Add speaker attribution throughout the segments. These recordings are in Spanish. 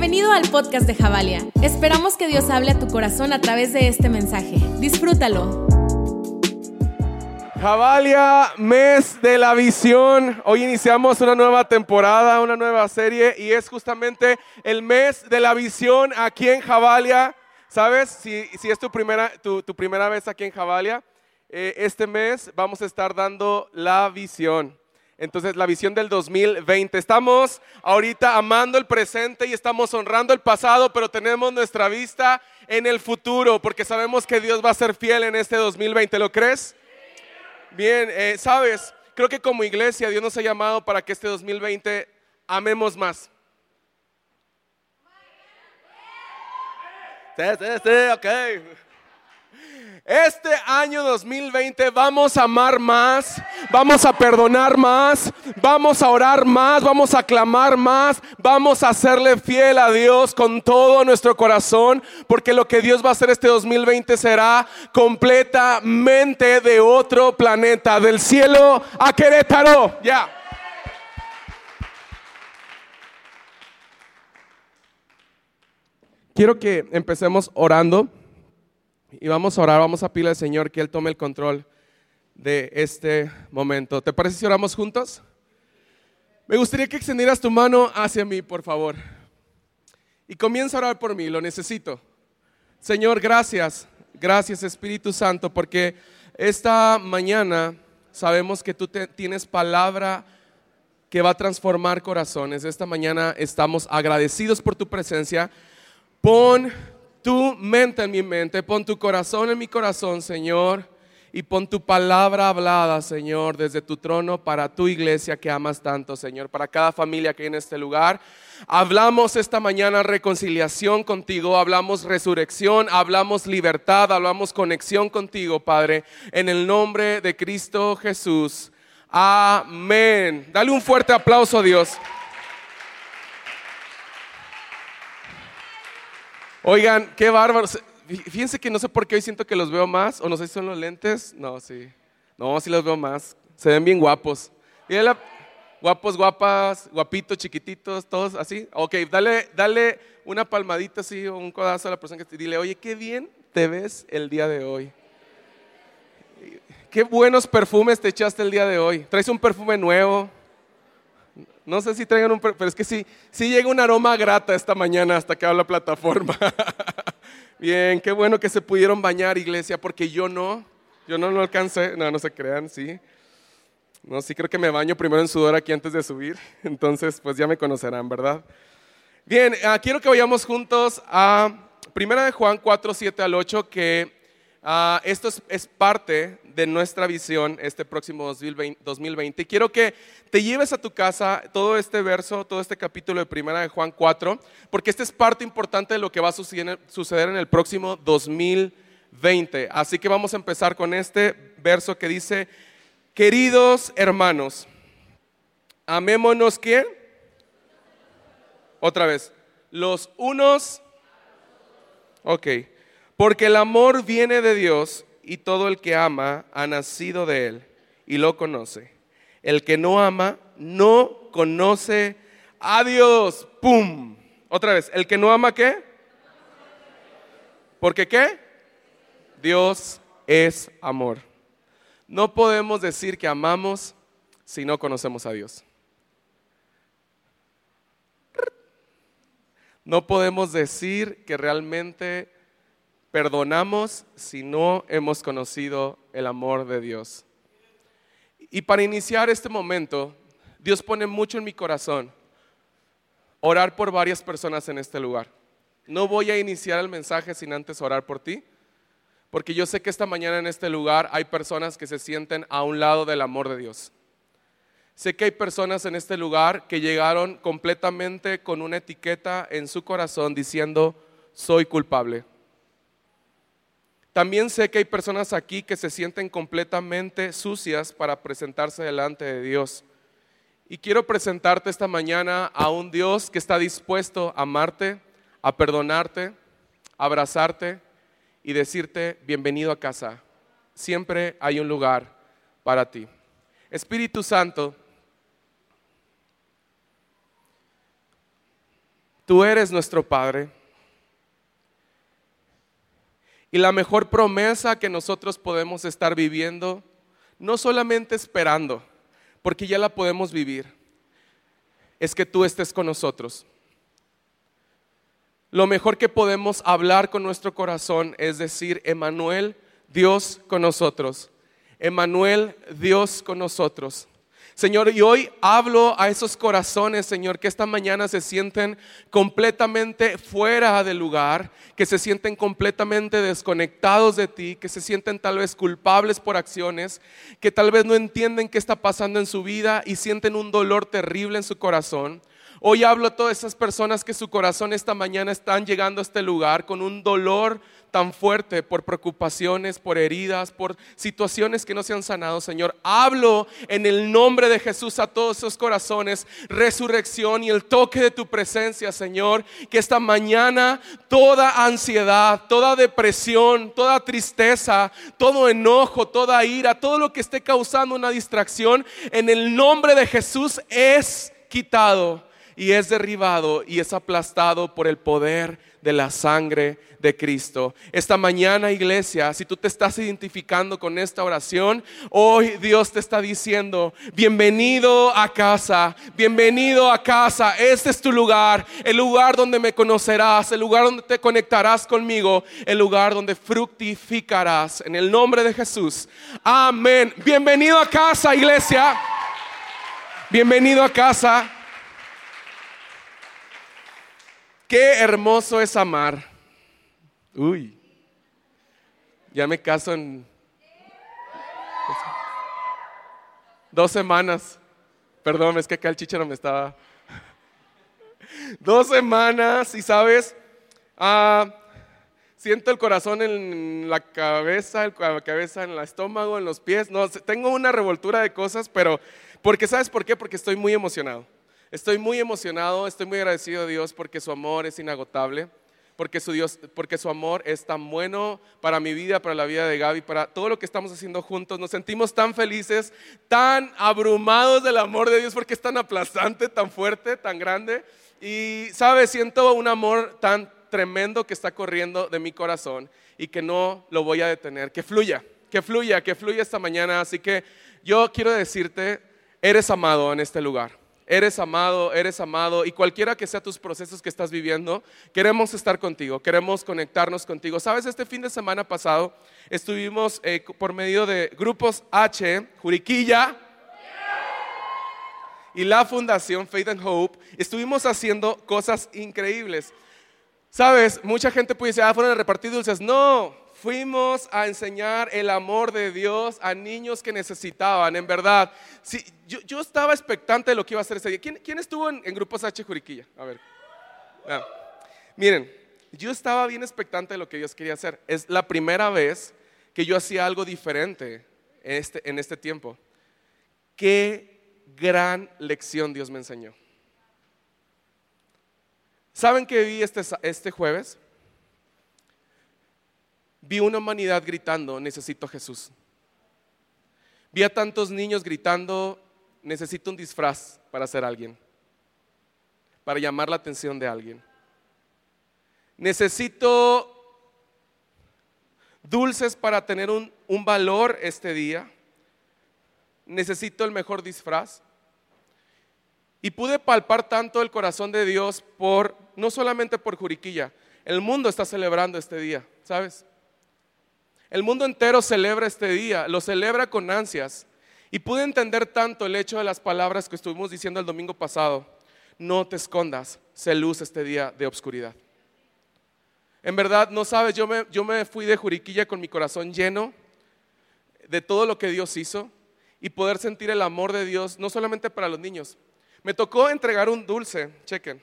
Speaker 1: Bienvenido al podcast de Javalia. Esperamos que Dios hable a tu corazón a través de este mensaje. Disfrútalo.
Speaker 2: Javalia, mes de la visión. Hoy iniciamos una nueva temporada, una nueva serie y es justamente el mes de la visión aquí en Javalia. ¿Sabes? Si, si es tu primera, tu, tu primera vez aquí en Javalia, eh, este mes vamos a estar dando la visión. Entonces, la visión del 2020. Estamos ahorita amando el presente y estamos honrando el pasado, pero tenemos nuestra vista en el futuro, porque sabemos que Dios va a ser fiel en este 2020. ¿Lo crees? Bien, eh, sabes, creo que como iglesia Dios nos ha llamado para que este 2020 amemos más. Sí, sí, sí, ok. Este año 2020 vamos a amar más, vamos a perdonar más, vamos a orar más, vamos a clamar más, vamos a serle fiel a Dios con todo nuestro corazón, porque lo que Dios va a hacer este 2020 será completamente de otro planeta, del cielo a Querétaro. Ya. Quiero que empecemos orando. Y vamos a orar, vamos a pedirle al Señor que Él tome el control de este momento. ¿Te parece si oramos juntos? Me gustaría que extendieras tu mano hacia mí, por favor. Y comienza a orar por mí, lo necesito. Señor, gracias, gracias Espíritu Santo, porque esta mañana sabemos que tú tienes palabra que va a transformar corazones. Esta mañana estamos agradecidos por tu presencia. Pon tu mente en mi mente, pon tu corazón en mi corazón, Señor, y pon tu palabra hablada, Señor, desde tu trono para tu iglesia que amas tanto, Señor, para cada familia que hay en este lugar. Hablamos esta mañana reconciliación contigo, hablamos resurrección, hablamos libertad, hablamos conexión contigo, Padre, en el nombre de Cristo Jesús. Amén. Dale un fuerte aplauso a Dios. Oigan, qué bárbaros. Fíjense que no sé por qué hoy siento que los veo más, o no sé si son los lentes. No, sí. No, sí los veo más. Se ven bien guapos. La, guapos, guapas, guapitos, chiquititos, todos así. Ok, dale, dale una palmadita así o un codazo a la persona que te dile, oye, qué bien te ves el día de hoy. Qué buenos perfumes te echaste el día de hoy. Traes un perfume nuevo. No sé si traigan un, pero es que sí, sí llega un aroma grata esta mañana hasta que habla plataforma. Bien, qué bueno que se pudieron bañar, iglesia, porque yo no, yo no lo alcancé, no, no se crean, sí. No, sí creo que me baño primero en sudor aquí antes de subir, entonces pues ya me conocerán, ¿verdad? Bien, ah, quiero que vayamos juntos a Primera de Juan 4, 7 al 8, que Ah, esto es, parte de nuestra visión este próximo 2020, Quiero que te lleves a tu casa todo este verso, todo este capítulo de Primera de Juan 4, porque esta es parte importante de lo que va a suceder en el próximo 2020. Así que vamos a empezar con este verso que dice, queridos hermanos, amémonos quién? Otra vez, los unos, ok. Porque el amor viene de Dios y todo el que ama ha nacido de Él y lo conoce. El que no ama no conoce a Dios. ¡Pum! Otra vez, ¿el que no ama qué? ¿Porque qué? Dios es amor. No podemos decir que amamos si no conocemos a Dios. No podemos decir que realmente perdonamos si no hemos conocido el amor de Dios. Y para iniciar este momento, Dios pone mucho en mi corazón orar por varias personas en este lugar. No voy a iniciar el mensaje sin antes orar por ti, porque yo sé que esta mañana en este lugar hay personas que se sienten a un lado del amor de Dios. Sé que hay personas en este lugar que llegaron completamente con una etiqueta en su corazón diciendo, soy culpable. También sé que hay personas aquí que se sienten completamente sucias para presentarse delante de Dios. Y quiero presentarte esta mañana a un Dios que está dispuesto a amarte, a perdonarte, a abrazarte y decirte bienvenido a casa. Siempre hay un lugar para ti. Espíritu Santo, tú eres nuestro Padre. Y la mejor promesa que nosotros podemos estar viviendo, no solamente esperando, porque ya la podemos vivir, es que tú estés con nosotros. Lo mejor que podemos hablar con nuestro corazón es decir, Emanuel, Dios con nosotros. Emanuel, Dios con nosotros. Señor, y hoy hablo a esos corazones, Señor, que esta mañana se sienten completamente fuera del lugar, que se sienten completamente desconectados de ti, que se sienten tal vez culpables por acciones, que tal vez no entienden qué está pasando en su vida y sienten un dolor terrible en su corazón. Hoy hablo a todas esas personas que su corazón esta mañana están llegando a este lugar con un dolor tan fuerte por preocupaciones, por heridas, por situaciones que no se han sanado, Señor. Hablo en el nombre de Jesús a todos esos corazones, resurrección y el toque de tu presencia, Señor. Que esta mañana toda ansiedad, toda depresión, toda tristeza, todo enojo, toda ira, todo lo que esté causando una distracción, en el nombre de Jesús es quitado y es derribado y es aplastado por el poder de la sangre de Cristo. Esta mañana, iglesia, si tú te estás identificando con esta oración, hoy Dios te está diciendo, bienvenido a casa, bienvenido a casa, este es tu lugar, el lugar donde me conocerás, el lugar donde te conectarás conmigo, el lugar donde fructificarás. En el nombre de Jesús. Amén. Bienvenido a casa, iglesia. Bienvenido a casa. Qué hermoso es amar. Uy, ya me caso en dos semanas. Perdón, es que acá el chichero me estaba. Dos semanas y sabes, ah, siento el corazón en la cabeza, la cabeza en el estómago, en los pies. No, tengo una revoltura de cosas, pero porque sabes por qué? Porque estoy muy emocionado. Estoy muy emocionado, estoy muy agradecido a Dios porque su amor es inagotable, porque su, Dios, porque su amor es tan bueno para mi vida, para la vida de Gaby, para todo lo que estamos haciendo juntos. Nos sentimos tan felices, tan abrumados del amor de Dios porque es tan aplastante, tan fuerte, tan grande. Y, ¿sabes? Siento un amor tan tremendo que está corriendo de mi corazón y que no lo voy a detener. Que fluya, que fluya, que fluya esta mañana. Así que yo quiero decirte, eres amado en este lugar. Eres amado, eres amado y cualquiera que sea tus procesos que estás viviendo, queremos estar contigo, queremos conectarnos contigo. Sabes, este fin de semana pasado estuvimos eh, por medio de grupos H, Juriquilla y la Fundación Faith and Hope, estuvimos haciendo cosas increíbles. Sabes, mucha gente puede decir, ah, fueron a repartir dulces. No, fuimos a enseñar el amor de Dios a niños que necesitaban, en verdad. Sí, yo, estaba expectante de lo que iba a hacer ese día. ¿Quién, estuvo en, Grupos H Juriquilla? A ver. Ah, miren, yo estaba bien expectante de lo que Dios quería hacer. Es la primera vez que yo hacía algo diferente en este, en este tiempo. Qué gran lección Dios me enseñó. ¿Saben qué vi este, este jueves? Vi una humanidad gritando, necesito Jesús. Vi a tantos niños gritando, necesito un disfraz para ser alguien, para llamar la atención de alguien. Necesito dulces para tener un, un valor este día. Necesito el mejor disfraz. Y pude palpar tanto el corazón de Dios por, no solamente por Juriquilla, el mundo está celebrando este día, ¿sabes? El mundo entero celebra este día, lo celebra con ansias. Y pude entender tanto el hecho de las palabras que estuvimos diciendo el domingo pasado. No te escondas, se luz este día de obscuridad. En verdad, no sabes, yo me, yo me fui de Juriquilla con mi corazón lleno de todo lo que Dios hizo y poder sentir el amor de Dios, no solamente para los niños. Me tocó entregar un dulce, chequen.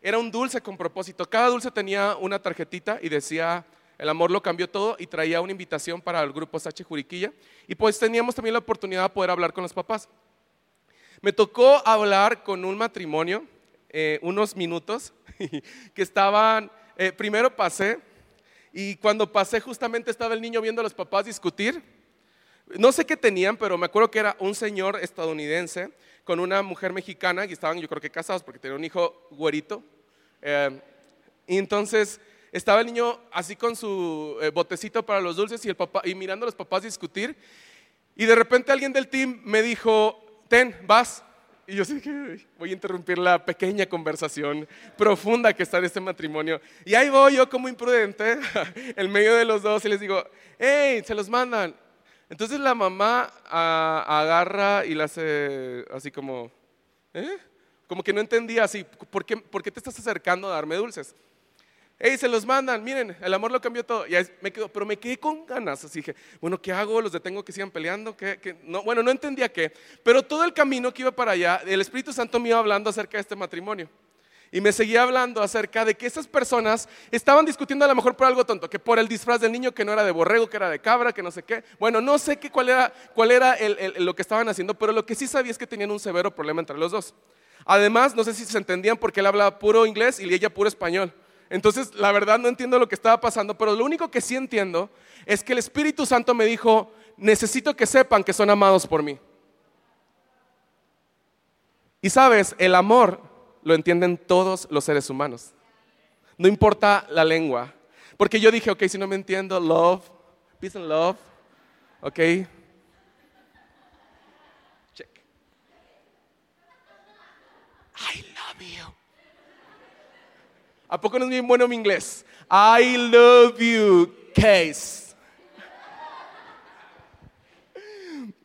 Speaker 2: Era un dulce con propósito. Cada dulce tenía una tarjetita y decía el amor lo cambió todo y traía una invitación para el grupo Sache Juriquilla. Y pues teníamos también la oportunidad de poder hablar con los papás. Me tocó hablar con un matrimonio eh, unos minutos que estaban, eh, primero pasé y cuando pasé justamente estaba el niño viendo a los papás discutir. No sé qué tenían, pero me acuerdo que era un señor estadounidense con una mujer mexicana y estaban yo creo que casados porque tenía un hijo güerito Eh, y entonces estaba el niño así con su eh, botecito para los dulces y, el papá, y mirando a los papás discutir. Y de repente alguien del team me dijo, ten, vas. Y yo dije, voy a interrumpir la pequeña conversación profunda que está en este matrimonio. Y ahí voy yo como imprudente, en medio de los dos, y les digo, hey, se los mandan. Entonces la mamá ah, agarra y la hace así como, ¿eh? Como que no entendía así, ¿por qué, ¿por qué te estás acercando a darme dulces? Hey, se los mandan, miren, el amor lo cambió todo. Y me quedo, pero me quedé con ganas. Así dije, bueno, ¿qué hago? ¿Los detengo que sigan peleando? ¿Qué, No, bueno, no entendía qué. Pero todo el camino que iba para allá, el Espíritu Santo me iba hablando acerca de este matrimonio. Y me seguía hablando acerca de que esas personas estaban discutiendo a lo mejor por algo tonto, que por el disfraz del niño que no era de borrego, que era de cabra, que no sé qué. Bueno, no sé qué, cuál era, cuál era lo que estaban haciendo, pero lo que sí sabía es que tenían un severo problema entre los dos. Además, no sé si se entendían porque él hablaba puro inglés y ella puro español. Entonces, la verdad no entiendo lo que estaba pasando, pero lo único que sí entiendo es que el Espíritu Santo me dijo, necesito que sepan que son amados por mí. Y sabes, el amor lo entienden todos los seres humanos. No importa la lengua. Porque yo dije, ok, si no me entiendo, love, peace and love, ok. Check. I love you. ¿A poco no es bien bueno mi inglés? I love you, case.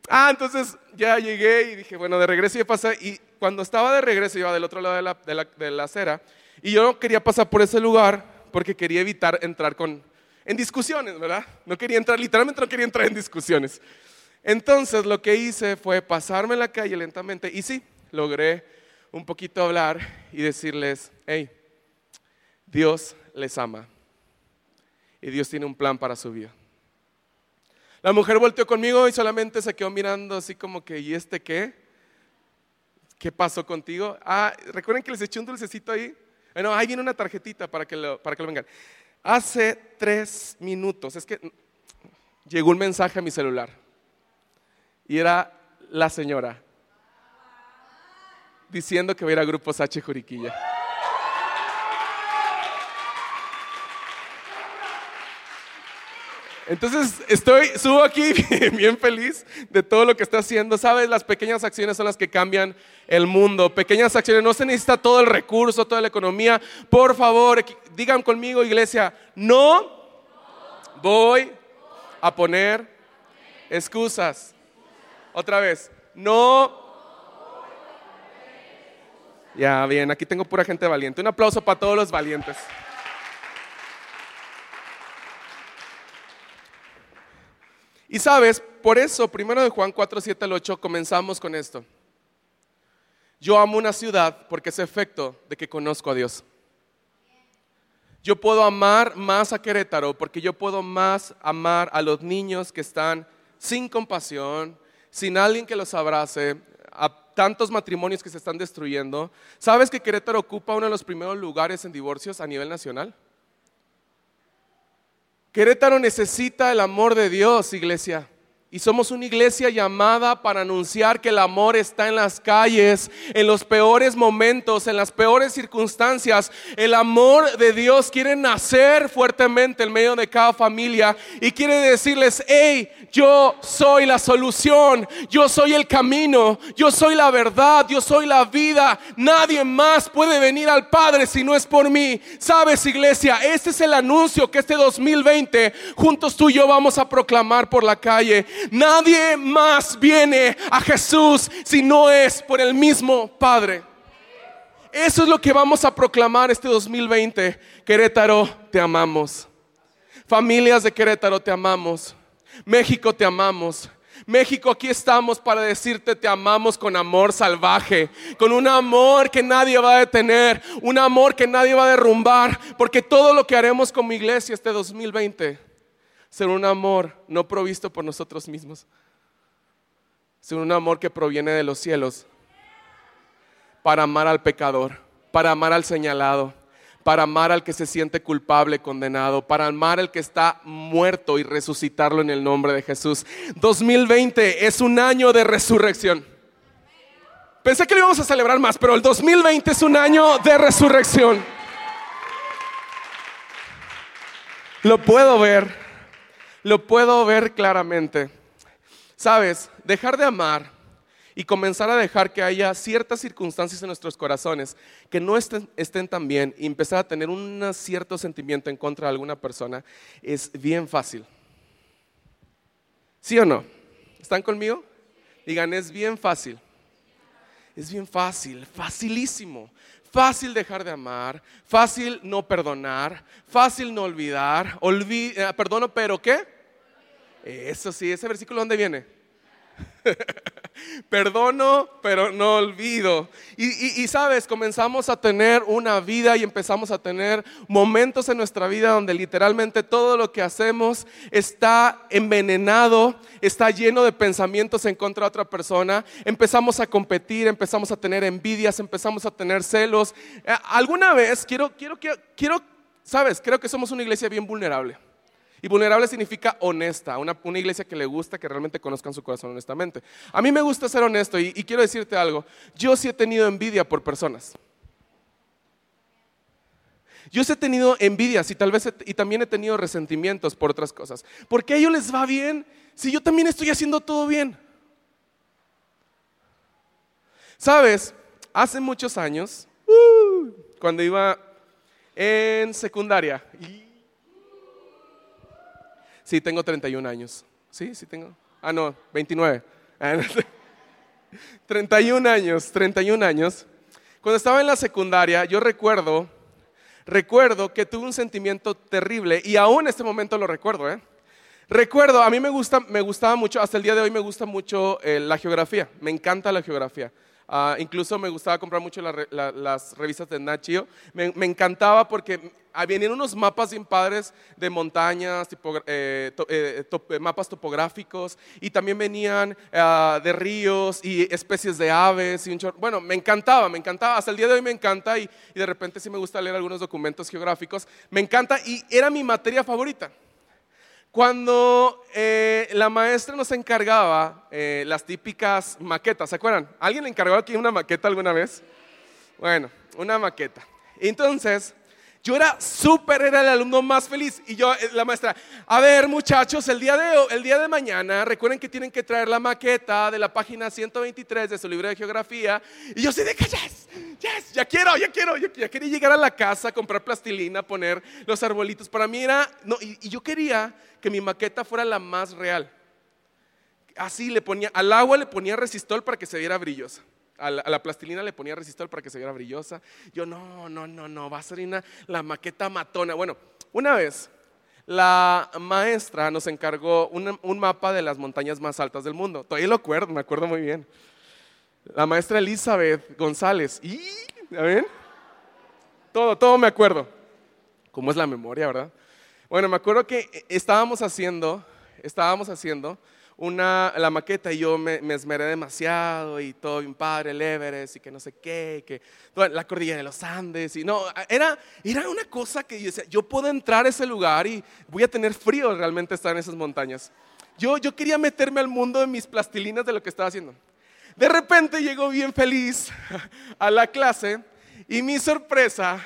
Speaker 2: Ah, entonces ya llegué y dije, bueno, de regreso ya pasé. Y cuando estaba de regreso, iba del otro lado de la, de la, acera. Y yo no quería pasar por ese lugar porque quería evitar entrar con, en discusiones, ¿verdad? No quería entrar, literalmente no quería entrar en discusiones. Entonces lo que hice fue pasarme la calle lentamente y sí, logré un poquito hablar y decirles, hey, Dios les ama y Dios tiene un plan para su vida. La mujer volteó conmigo y solamente se quedó mirando así como que, ¿y este qué? ¿Qué pasó contigo? Ah, recuerden que les eché un dulcecito ahí. Bueno, ahí viene una tarjetita para que lo, para que lo vengan. Hace tres minutos, es que llegó un mensaje a mi celular y era la señora diciendo que va a ir a Grupos H Juriquilla. Entonces estoy, subo aquí bien feliz de todo lo que está haciendo. Sabes, las pequeñas acciones son las que cambian el mundo. Pequeñas acciones, no se necesita todo el recurso, toda la economía. Por favor, digan conmigo, iglesia, no voy a poner excusas. Otra vez, no. Ya, bien, aquí tengo pura gente valiente. Un aplauso para todos los valientes. Y sabes, por eso, primero de Juan 4, 7 al 8, comenzamos con esto. Yo amo una ciudad porque es efecto de que conozco a Dios. Yo puedo amar más a Querétaro porque yo puedo más amar a los niños que están sin compasión, sin alguien que los abrace, a tantos matrimonios que se están destruyendo. ¿Sabes que Querétaro ocupa uno de los primeros lugares en divorcios a nivel nacional? Querétaro necesita el amor de Dios, iglesia. Y somos una iglesia llamada para anunciar que el amor está en las calles, en los peores momentos, en las peores circunstancias. El amor de Dios quiere nacer fuertemente en medio de cada familia y quiere decirles, hey, yo soy la solución, yo soy el camino, yo soy la verdad, yo soy la vida. Nadie más puede venir al Padre si no es por mí. Sabes, iglesia, este es el anuncio que este 2020 juntos tú y yo vamos a proclamar por la calle. Nadie más viene a Jesús si no es por el mismo Padre. Eso es lo que vamos a proclamar este 2020. Querétaro, te amamos. Familias de Querétaro, te amamos. México, te amamos. México, aquí estamos para decirte te amamos con amor salvaje, con un amor que nadie va a detener, un amor que nadie va a derrumbar, porque todo lo que haremos como iglesia este 2020 ser un amor no provisto por nosotros mismos, ser un amor que proviene de los cielos para amar al pecador, para amar al señalado, para amar al que se siente culpable, condenado, para amar al que está muerto y resucitarlo en el nombre de Jesús. 2020 es un año de resurrección. Pensé que lo íbamos a celebrar más, pero el 2020 es un año de resurrección. Lo puedo ver, lo puedo ver claramente. Sabes, dejar de amar y comenzar a dejar que haya ciertas circunstancias en nuestros corazones que no estén, tan bien y empezar a tener un cierto sentimiento en contra de alguna persona es bien fácil. ¿Sí o no? ¿Están conmigo? Digan, es bien fácil. Es bien fácil, facilísimo. Fácil dejar de amar, fácil no perdonar, fácil no olvidar. Eh, perdono, pero ¿qué? Eso sí, ese versículo ¿dónde viene? Perdono, pero no olvido. Y, sabes, comenzamos a tener una vida y empezamos a tener momentos en nuestra vida donde literalmente todo lo que hacemos está envenenado, está lleno de pensamientos en contra de otra persona. Empezamos a competir, empezamos a tener envidias, empezamos a tener celos. Eh, alguna vez, quiero, quiero, quiero, quiero sabes, creo que somos una iglesia bien vulnerable. Y vulnerable significa honesta, una, iglesia que le gusta que realmente conozcan su corazón honestamente. A mí me gusta ser honesto y, quiero decirte algo, yo sí he tenido envidia por personas. Yo sí he tenido envidias y tal vez y también he tenido resentimientos por otras cosas. Porque a ellos les va bien si yo también estoy haciendo todo bien. Sabes, hace muchos años, uh, cuando iba en secundaria, y Sí, tengo 31 años. Sí, sí tengo. Ah, no, 29. 31 años, 31 años. Cuando estaba en la secundaria, yo recuerdo, recuerdo que tuve un sentimiento terrible y aún en este momento lo recuerdo, ¿eh? Recuerdo, a mí me, gusta, me gustaba mucho, hasta el día de hoy me gusta mucho eh, la geografía, me encanta la geografía. Ah, incluso me gustaba comprar mucho las revistas de Nachio. Me, encantaba porque venían unos mapas bien padres de montañas, eh, eh, eh, mapas topográficos, y también venían ah, de ríos y especies de aves. Y bueno, me encantaba, me encantaba. Hasta el día de hoy me encanta y, y de repente sí me gusta leer algunos documentos geográficos. Me encanta y era mi materia favorita. Cuando eh, la maestra nos encargaba eh, las típicas maquetas, ¿se acuerdan? ¿Alguien le encargó aquí una maqueta alguna vez? Bueno, una maqueta. Entonces, yo era súper, era el alumno más feliz. Y yo, eh, la maestra, a ver muchachos, el día, de, el día de mañana, recuerden que tienen que traer la maqueta de la página 123 de su libro de geografía. Y yo sí de yes, yes, ya quiero, ya quiero, ya, quería llegar a la casa, comprar plastilina, poner los arbolitos. Para mí era, no, y, y yo quería que mi maqueta fuera la más real. Así le ponía, al agua le ponía resistol para que se viera brillosa. A la, plastilina le ponía resistor para que se viera brillosa. Yo, no, no, no, no, va a ser la maqueta matona. Bueno, una vez la maestra nos encargó un, mapa de las montañas más altas del mundo. Todavía lo acuerdo, me acuerdo muy bien. La maestra Elizabeth González. ¿Y? ¿Ya Todo, todo me acuerdo. ¿Cómo es la memoria, verdad? Bueno, me acuerdo que estábamos haciendo, estábamos haciendo una, la maqueta y yo me, esmeré demasiado y todo bien padre, el Everest y que no sé qué, que la cordillera de los Andes y no, era, era una cosa que yo decía, yo puedo entrar a ese lugar y voy a tener frío realmente estar en esas montañas. Yo, yo quería meterme al mundo de mis plastilinas de lo que estaba haciendo. De repente llegó bien feliz a la clase y mi sorpresa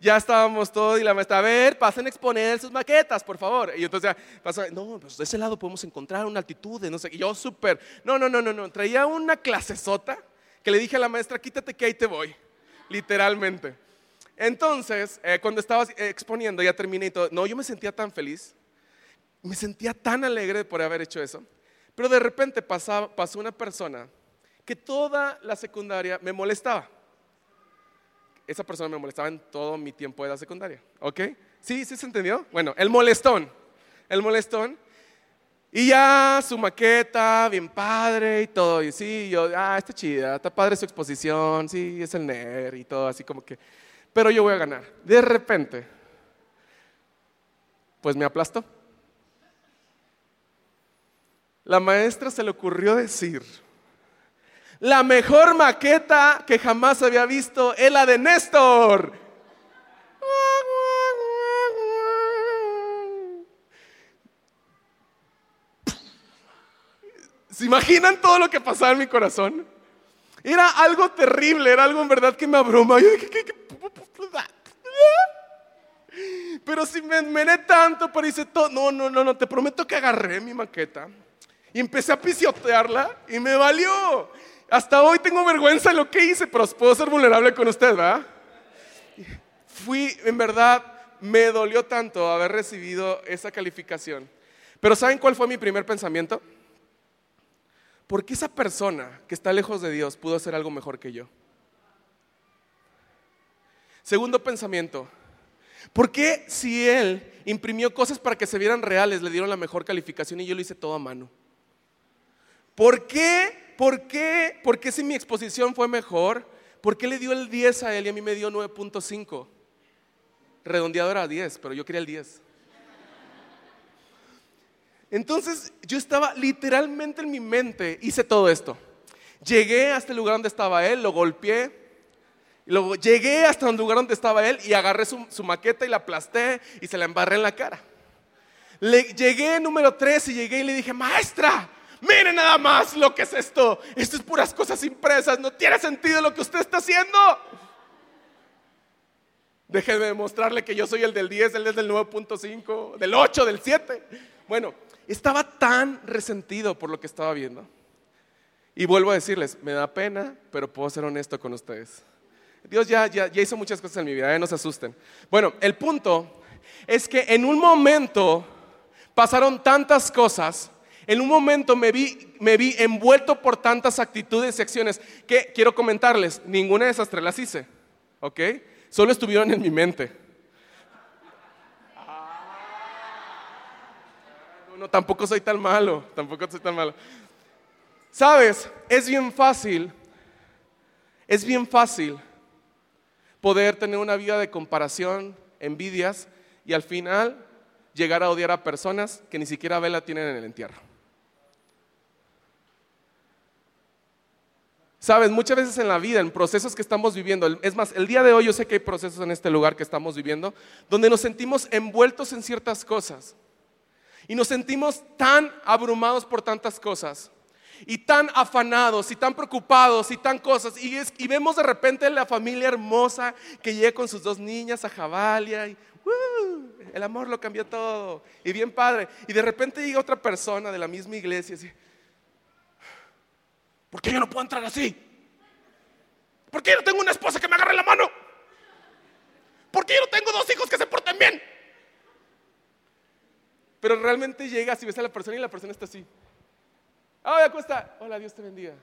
Speaker 2: ya estábamos todos y la maestra, a ver, pasen a exponer sus maquetas, por favor. Y entonces ya pasó, no, pues de ese lado podemos encontrar una altitud de no sé, y yo súper, no, no, no, no, no, traía una clasesota que le dije a la maestra, quítate que ahí te voy, literalmente. Entonces, eh, cuando estaba exponiendo, ya terminé y todo, no, yo me sentía tan feliz, me sentía tan alegre por haber hecho eso, pero de repente pasó una persona que toda la secundaria me molestaba esa persona me molestaba en todo mi tiempo de la secundaria. ¿Ok? ¿Sí? ¿Sí se entendió? Bueno, el molestón. El molestón. Y ya su maqueta, bien padre y todo. Y sí, yo, ah, está chida, está padre su exposición, sí, es el nerd y todo, así como que. Pero yo voy a ganar. De repente, pues me aplastó. La maestra se le ocurrió decir, la mejor maqueta que jamás había visto es la de Néstor. ¿Se imaginan todo lo que pasaba en mi corazón? Era algo terrible, era algo en verdad que me abruma. Pero si me enmené tanto, pero hice todo. No, no, no, no, te prometo que agarré mi maqueta y empecé a pisotearla y me valió. Hasta hoy tengo vergüenza de lo que hice, pero puedo ser vulnerable con usted, ¿verdad? Fui, en verdad, me dolió tanto haber recibido esa calificación. Pero ¿saben cuál fue mi primer pensamiento? ¿Por qué esa persona que está lejos de Dios pudo hacer algo mejor que yo? Segundo pensamiento, ¿por qué si él imprimió cosas para que se vieran reales, le dieron la mejor calificación y yo lo hice todo a mano? ¿Por qué? ¿Por qué? ¿Por qué si mi exposición fue mejor? ¿Por qué le dio el 10 a él y a mí me dio 9.5? Redondeado era 10, pero yo quería el 10. Entonces yo estaba literalmente en mi mente, hice todo esto. Llegué hasta el lugar donde estaba él, lo golpeé, luego llegué hasta el lugar donde estaba él y agarré su, maqueta y la aplasté y se la embarré en la cara. Le, llegué número 3 y llegué y le dije, maestra, mire nada más lo que es esto. Esto es puras cosas impresas, no tiene sentido lo que usted está haciendo. Déjeme demostrarle que yo soy el del 10, él es del 9.5, del 8, del 7. Bueno, estaba tan resentido por lo que estaba viendo. Y vuelvo a decirles, me da pena, pero puedo ser honesto con ustedes. Dios ya, ya, hizo muchas cosas en mi vida, ¿eh? no se asusten. Bueno, el punto es que en un momento pasaron tantas cosas, en un momento me vi, me vi envuelto por tantas actitudes y acciones que quiero comentarles, ninguna de esas tres las hice, ¿ok? Solo estuvieron en mi mente. No, no, tampoco soy tan malo, tampoco soy tan malo. Sabes, es bien fácil, es bien fácil poder tener una vida de comparación, envidias y al final llegar a odiar a personas que ni siquiera vela tienen en el entierro. Sabes, muchas veces en la vida, en procesos que estamos viviendo, es más, el día de hoy yo sé que hay procesos en este lugar que estamos viviendo, donde nos sentimos envueltos en ciertas cosas y nos sentimos tan abrumados por tantas cosas y tan afanados y tan preocupados y tan cosas. Y, vemos de repente la familia hermosa que llega con sus dos niñas a Javalia y el amor lo cambió todo. Y bien padre. Y de repente llega otra persona de la misma iglesia y dice, ¿por qué yo no puedo entrar así? ¿Por qué yo no tengo una esposa que me agarre la mano? ¿Por qué yo no tengo dos hijos que se porten bien? Pero realmente llegas y ves a la persona y la persona está así. Hola, ¿cómo está? Hola, Dios te bendiga.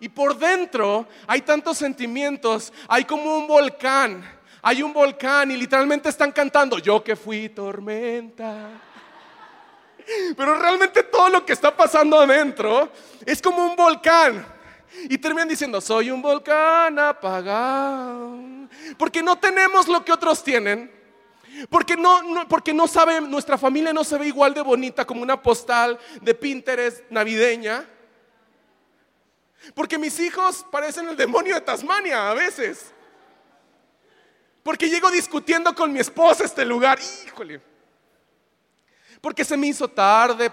Speaker 2: Y por dentro hay tantos sentimientos, hay como un volcán, hay un volcán y literalmente están cantando, yo que fui tormenta. Pero realmente todo lo que está pasando adentro es como un volcán. Y terminan diciendo, soy un volcán apagado. Porque no tenemos lo que otros tienen. Porque no, porque no sabe, nuestra familia no se ve igual de bonita como una postal de Pinterest navideña. Porque mis hijos parecen el demonio de Tasmania a veces. Porque llego discutiendo con mi esposa este lugar. Híjole. Porque se me hizo tarde.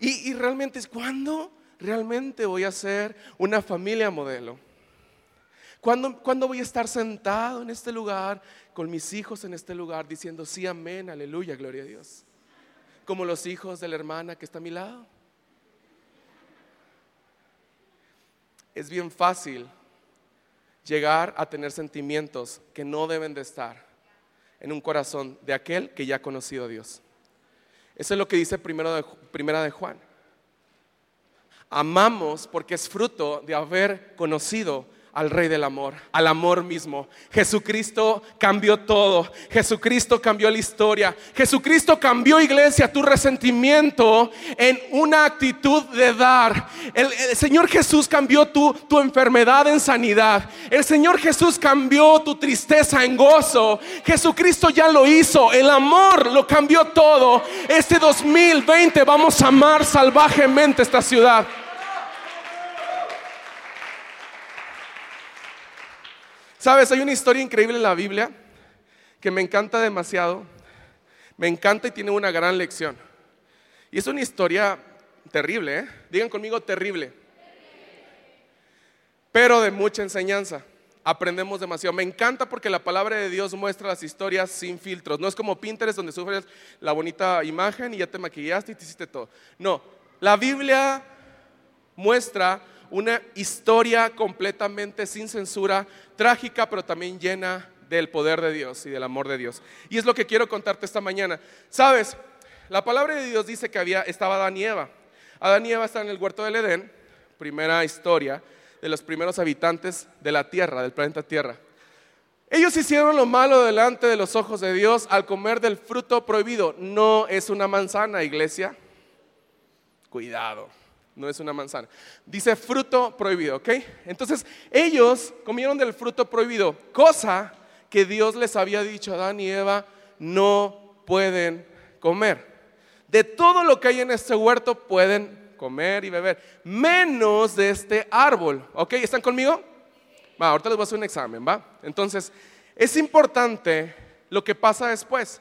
Speaker 2: y, y realmente es cuando realmente voy a ser una familia modelo. ¿Cuándo, voy a estar sentado en este lugar con mis hijos en este lugar diciendo sí, amén, aleluya, gloria a Dios? Como los hijos de la hermana que está a mi lado. Es bien fácil llegar a tener sentimientos que no deben de estar en un corazón de aquel que ya ha conocido a Dios. Eso es lo que dice primero primera de Juan. Amamos porque es fruto de haber conocido al Rey del Amor, al amor mismo. Jesucristo cambió todo. Jesucristo cambió la historia. Jesucristo cambió iglesia, tu resentimiento en una actitud de dar. El, Señor Jesús cambió tu, enfermedad en sanidad. El Señor Jesús cambió tu tristeza en gozo. Jesucristo ya lo hizo. El amor lo cambió todo. Este 2020 vamos a amar salvajemente esta ciudad. Sabes, hay una historia increíble en la Biblia que me encanta demasiado. Me encanta y tiene una gran lección. Y es una historia terrible, ¿eh? Digan conmigo terrible. Pero de mucha enseñanza. aprendemos demasiado. Me encanta porque la palabra de Dios muestra las historias sin filtros. No es como Pinterest donde sufres la bonita imagen y ya te maquillaste y te hiciste todo. No, la Biblia muestra una historia completamente sin censura, trágica, pero también llena del poder de Dios y del amor de Dios. Y es lo que quiero contarte esta mañana. Sabes, la palabra de Dios dice que había, estaba Adán y Eva. Adán y Eva están en el huerto del Edén, primera historia de los primeros habitantes de la tierra, del planeta Tierra. Ellos hicieron lo malo delante de los ojos de Dios al comer del fruto prohibido. No es una manzana, iglesia. Cuidado, no es una manzana. Dice fruto prohibido, ¿ok? Entonces, ellos comieron del fruto prohibido, cosa que Dios les había dicho a Adán y Eva, no pueden comer. De todo lo que hay en este huerto pueden comer y beber, menos de este árbol. ¿Ok? ¿Están conmigo? Va, ahorita les voy a hacer un examen, ¿va? Entonces, es importante lo que pasa después.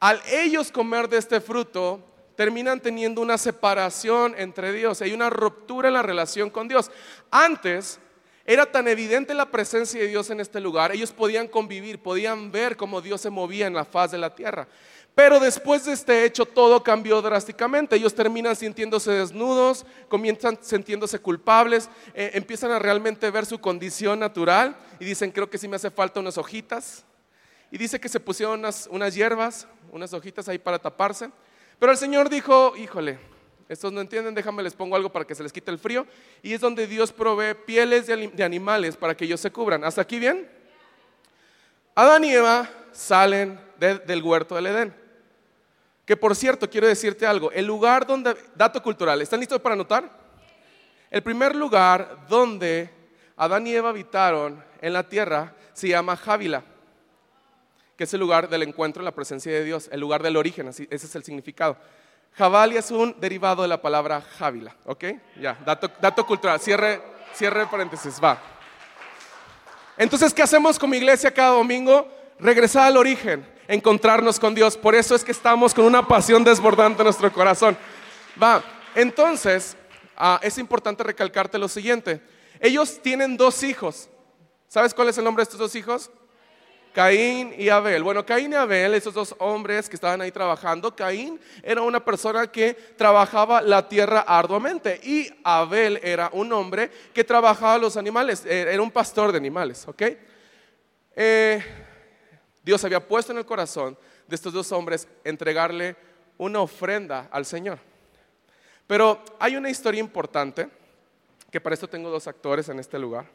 Speaker 2: Al ellos comer de este fruto, terminan teniendo una separación entre Dios, hay una ruptura en la relación con Dios. Antes era tan evidente la presencia de Dios en este lugar, ellos podían convivir, podían ver cómo Dios se movía en la faz de la tierra. Pero después de este hecho todo cambió drásticamente. Ellos terminan sintiéndose desnudos, comienzan sintiéndose culpables, eh, empiezan a realmente ver su condición natural y dicen, creo que sí me hace falta unas hojitas. Y dice que se pusieron unas, unas hierbas, unas hojitas ahí para taparse. Pero el Señor dijo, híjole, estos no entienden, déjame les pongo algo para que se les quite el frío. Y es donde Dios provee pieles de, animales para que ellos se cubran. ¿Hasta aquí bien? Adán y Eva salen del huerto del Edén. Que por cierto, quiero decirte algo, el lugar donde, dato cultural, ¿están listos para anotar? El primer lugar donde Adán y Eva habitaron en la tierra se llama Jávila, que es el lugar del encuentro en la presencia de Dios, el lugar del origen, ese es el significado. Javalia es un derivado de la palabra Jávila, ¿ok? Ya, dato, dato cultural, cierre, cierre paréntesis, va. Entonces, ¿qué hacemos como iglesia cada domingo? Regresar al origen, encontrarnos con Dios. Por eso es que estamos con una pasión desbordante en nuestro corazón. Va, entonces, ah, es importante recalcarte lo siguiente. Ellos tienen dos hijos. ¿Sabes cuál es el nombre de estos dos hijos? Caín y Abel. Bueno, Caín y Abel, esos dos hombres que estaban ahí trabajando, Caín era una persona que trabajaba la tierra arduamente y Abel era un hombre que trabajaba los animales, eh, era un pastor de animales, ¿ok? Eh, Dios había puesto en el corazón de estos dos hombres entregarle una ofrenda al Señor. Pero hay una historia importante, que para esto tengo dos actores en este lugar.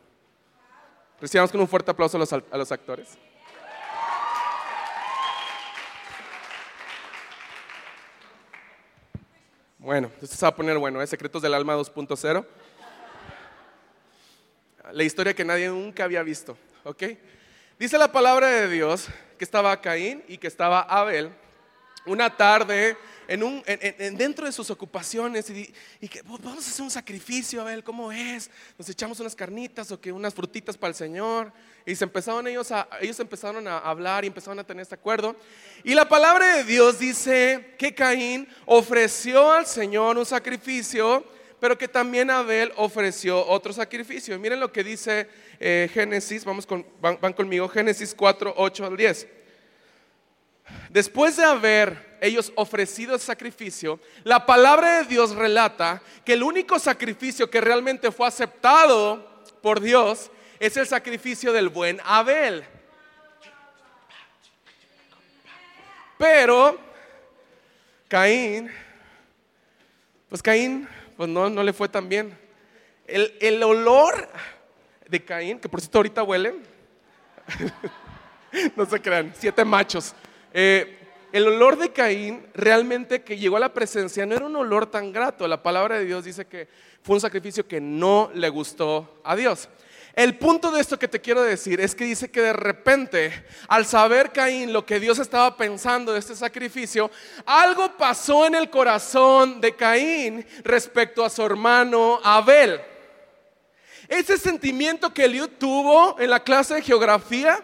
Speaker 2: Recibamos con un fuerte aplauso a los, actores. Bueno, esto se va a poner bueno, ¿eh? Secretos del Alma 2.0. La historia que nadie nunca había visto, ¿ok? Dice la palabra de Dios que estaba Caín y que estaba Abel una tarde en un, dentro de sus ocupaciones y, que vamos a hacer un sacrificio, Abel, ¿cómo es? Nos echamos unas carnitas o que unas frutitas para el Señor. Y se empezaron ellos, a, ellos empezaron a hablar y empezaron a tener este acuerdo. Y la palabra de Dios dice que Caín ofreció al Señor un sacrificio pero que también Abel ofreció otro sacrificio. Miren lo que dice eh, Génesis, vamos con, van, conmigo, Génesis 4, 8 al 10. Después de haber ellos ofrecido el sacrificio, la palabra de Dios relata que el único sacrificio que realmente fue aceptado por Dios es el sacrificio del buen Abel. Pero Caín, pues Caín pues no, no le fue tan bien. El, olor de Caín, que por cierto ahorita huele, no se crean, siete machos. Eh, el olor de Caín realmente que llegó a la presencia no era un olor tan grato. La palabra de Dios dice que fue un sacrificio que no le gustó a Dios. El punto de esto que te quiero decir es que dice que de repente, al saber Caín lo que Dios estaba pensando de este sacrificio, algo pasó en el corazón de Caín respecto a su hermano Abel. Ese sentimiento que Eliud tuvo en la clase de geografía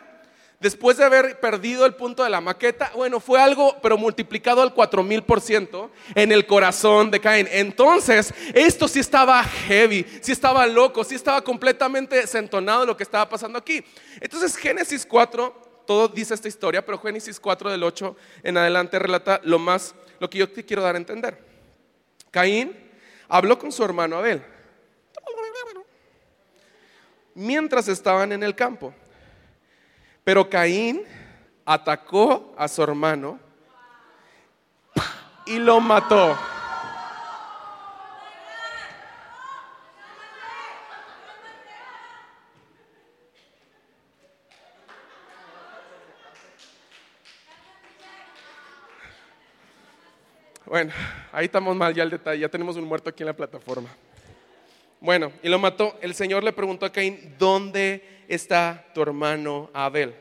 Speaker 2: después de haber perdido el punto de la maqueta, bueno, fue algo, pero multiplicado al 4000% en el corazón de Caín. Entonces, esto sí estaba heavy, sí estaba loco, sí estaba completamente desentonado lo que estaba pasando aquí. Entonces, Génesis 4, todo dice esta historia, pero Génesis 4 del 8 en adelante relata lo más, lo que yo te quiero dar a entender. Caín habló con su hermano Abel mientras estaban en el campo. Pero Caín atacó a su hermano y lo mató. Bueno, ahí estamos mal ya el detalle, ya tenemos un muerto aquí en la plataforma. Bueno, y lo mató. El Señor le preguntó a Caín, ¿dónde está tu hermano Abel?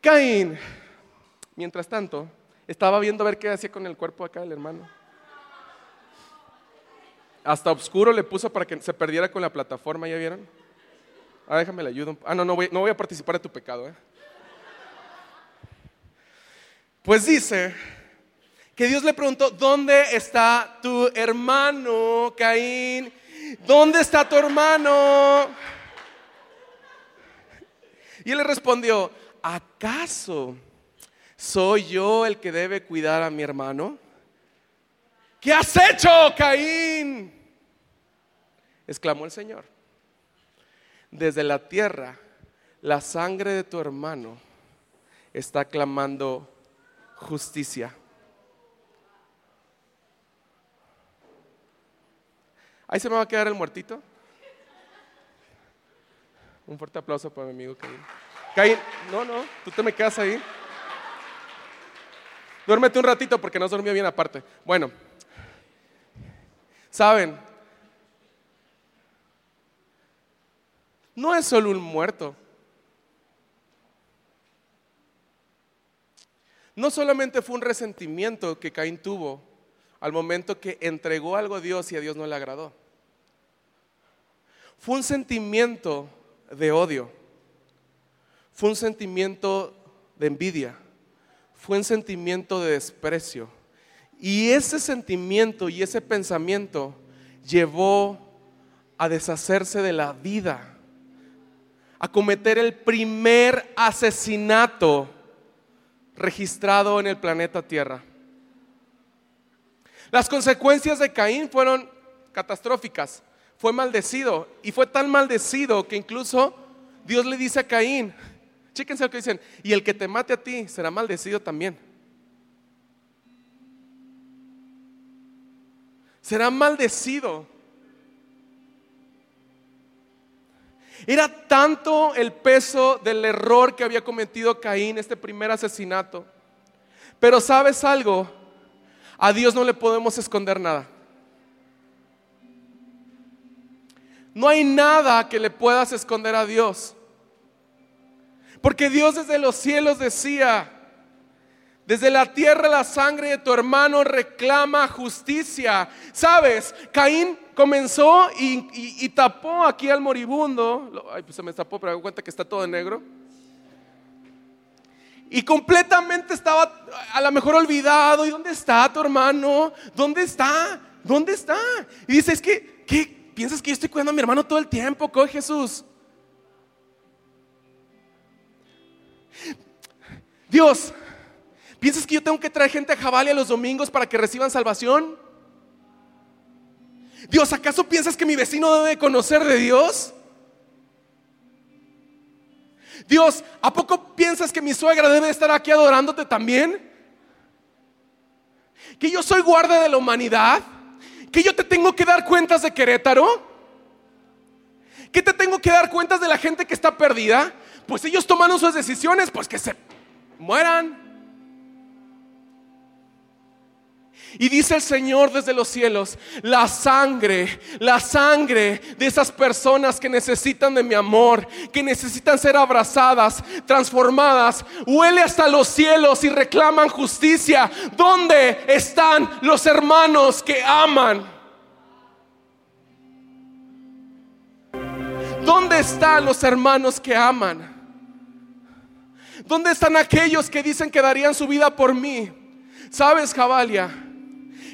Speaker 2: Caín, mientras tanto, estaba viendo a ver qué hacía con el cuerpo acá del hermano. Hasta oscuro le puso para que se perdiera con la plataforma, ¿ya vieron? Ah, déjame le ayudo. Ah, no, no voy, no voy a participar de tu pecado. ¿eh? Pues dice que Dios le preguntó, ¿dónde está tu hermano, Caín? ¿Dónde está tu hermano? Y él le respondió, ¿acaso soy yo el que debe cuidar a mi hermano? ¿Qué has hecho, Caín? exclamó el Señor. Desde la tierra, la sangre de tu hermano está clamando justicia. Ahí se me va a quedar el muertito. Un fuerte aplauso para mi amigo Caín. Caín, no, no, tú te me quedas ahí. Duérmete un ratito porque no has dormido bien aparte. Bueno, saben, no es solo un muerto. No solamente fue un resentimiento que Caín tuvo al momento que entregó algo a Dios y a Dios no le agradó. Fue un sentimiento de odio, fue un sentimiento de envidia, fue un sentimiento de desprecio. Y ese sentimiento y ese pensamiento llevó a deshacerse de la vida, a cometer el primer asesinato registrado en el planeta Tierra. Las consecuencias de Caín fueron catastróficas fue maldecido. Y fue tan maldecido que incluso Dios le dice a Caín, chéquense lo que dicen, y el que te mate a ti será maldecido también. Será maldecido. Era tanto el peso del error que había cometido Caín, este primer asesinato. Pero sabes algo, a Dios no le podemos esconder nada. No hay nada que le puedas esconder a Dios. Porque Dios desde los cielos decía, desde la tierra la sangre de tu hermano reclama justicia. ¿Sabes? Caín comenzó y, tapó aquí al moribundo. Ay, pues se me tapó, pero me cuenta que está todo en negro. Y completamente estaba a lo mejor olvidado. ¿Y dónde está tu hermano? ¿Dónde está? ¿Dónde está? Y dice, es que, ¿qué? ¿Piensas que yo estoy cuidando a mi hermano todo el tiempo? Coge Jesús. Dios, ¿piensas que yo tengo que traer gente a Jabalia los domingos para que reciban salvación? Dios, ¿acaso piensas que mi vecino debe conocer de Dios? Dios, ¿a poco piensas que mi suegra debe estar aquí adorándote también? ¿Que yo soy guarda de la humanidad? ¿Que yo te tengo que dar cuentas de Querétaro? ¿Que te tengo que dar cuentas de la gente que está perdida? Pues ellos tomaron sus decisiones, pues que se mueran. Y dice el Señor desde los cielos, la sangre, la sangre de esas personas que necesitan de mi amor, que necesitan ser abrazadas, transformadas, huele hasta los cielos y reclaman justicia. ¿Dónde están los hermanos que aman? ¿Dónde están los hermanos que aman? ¿Dónde están aquellos que dicen que darían su vida por mí? ¿Sabes, Jabalia?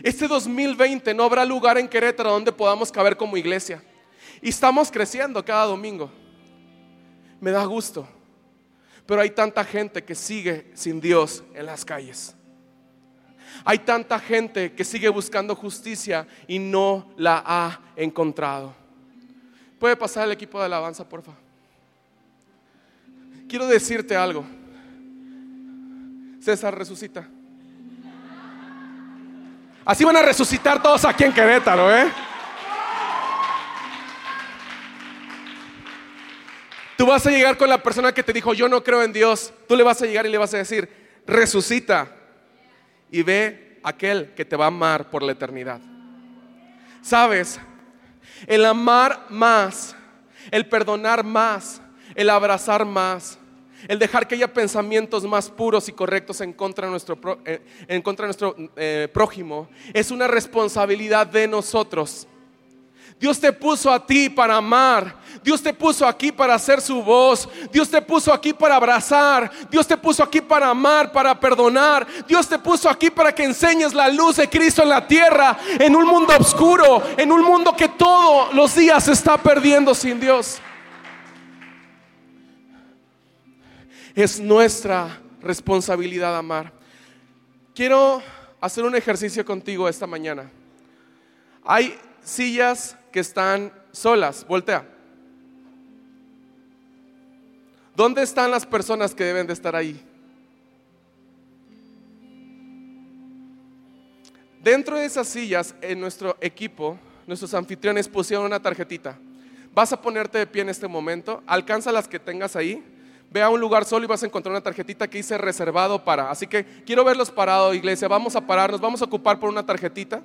Speaker 2: Este 2020 no habrá lugar en Querétaro donde podamos caber como iglesia. Y estamos creciendo cada domingo. Me da gusto. Pero hay tanta gente que sigue sin Dios en las calles. Hay tanta gente que sigue buscando justicia y no la ha encontrado. ¿Puede pasar el equipo de alabanza, por favor? Quiero decirte algo. César resucita. Así van a resucitar todos aquí en Querétaro, ¿eh? Tú vas a llegar con la persona que te dijo, yo no creo en Dios. Tú le vas a llegar y le vas a decir, resucita y ve aquel que te va a amar por la eternidad. ¿Sabes? El amar más, el perdonar más, el abrazar más, el dejar que haya pensamientos más puros y correctos en contra de nuestro, eh, en contra de nuestro eh, prójimo, es una responsabilidad de nosotros. Dios te puso a ti para amar. Dios te puso aquí para hacer su voz. Dios te puso aquí para abrazar. Dios te puso aquí para amar, para perdonar. Dios te puso aquí para que enseñes la luz de Cristo en la tierra, en un mundo oscuro, en un mundo que todos los días se está perdiendo sin Dios. Es nuestra responsabilidad amar. Quiero hacer un ejercicio contigo esta mañana. Hay sillas que están solas. Voltea. ¿Dónde están las personas que deben de estar ahí? Dentro de esas sillas, en nuestro equipo, nuestros anfitriones pusieron una tarjetita. Vas a ponerte de pie en este momento, alcanza las que tengas ahí Ve a un lugar solo y vas a encontrar una tarjetita que dice reservado para. Así que quiero verlos parados, iglesia. Vamos a pararnos, vamos a ocupar por una tarjetita.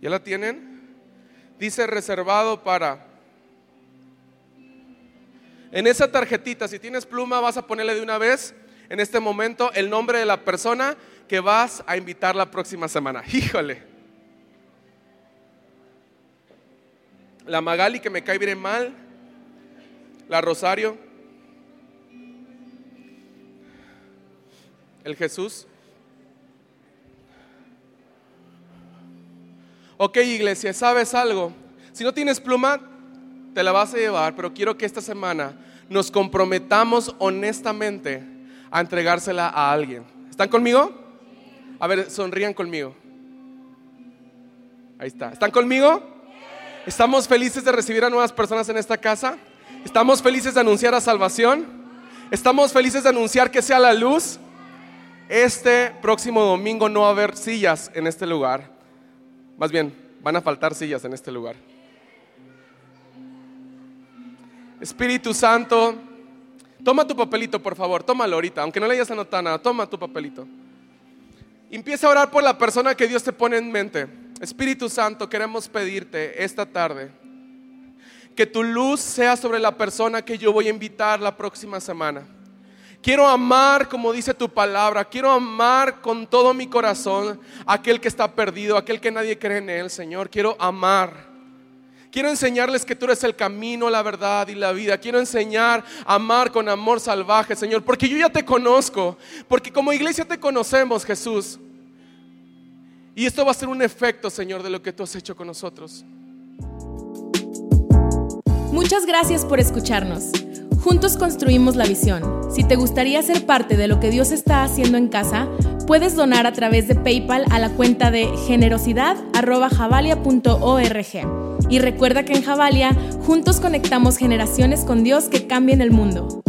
Speaker 2: ¿Ya la tienen? Dice reservado para. En esa tarjetita, si tienes pluma, vas a ponerle de una vez en este momento el nombre de la persona que vas a invitar la próxima semana. Híjole. La Magali que me cae bien mal. La Rosario. El Jesús. Ok, iglesia, ¿sabes algo? Si no tienes pluma, te la vas a llevar, pero quiero que esta semana nos comprometamos honestamente a entregársela a alguien. ¿Están conmigo? A ver, sonrían conmigo. Ahí está. ¿Están conmigo? ¿Estamos felices de recibir a nuevas personas en esta casa? ¿Estamos felices de anunciar a salvación? ¿Estamos felices de anunciar que sea la luz? Este próximo domingo no va a haber sillas en este lugar. Más bien, van a faltar sillas en este lugar. Espíritu Santo, Toma tu papelito, por favor, tómalo ahorita, aunque no le hayas anotado nada, toma tu papelito. Empieza a orar por la persona que Dios te pone en mente. Espíritu Santo, queremos pedirte esta tarde que tu luz sea sobre la persona que yo voy a invitar la próxima semana. Quiero amar como dice tu palabra. Quiero amar con todo mi corazón aquel que está perdido, aquel que nadie cree en él, Señor. Quiero amar. Quiero enseñarles que tú eres el camino, la verdad y la vida. Quiero enseñar a amar con amor salvaje, Señor, porque yo ya te conozco, porque como iglesia te conocemos, Jesús. Y esto va a ser un efecto, Señor, de lo que tú has hecho con nosotros.
Speaker 1: Muchas gracias por escucharnos. Juntos construimos la visión. Si te gustaría ser parte de lo que Dios está haciendo en casa, puedes donar a través de PayPal a la cuenta de generosidad.javalia.org. Y recuerda que en Javalia juntos conectamos generaciones con Dios que cambien el mundo.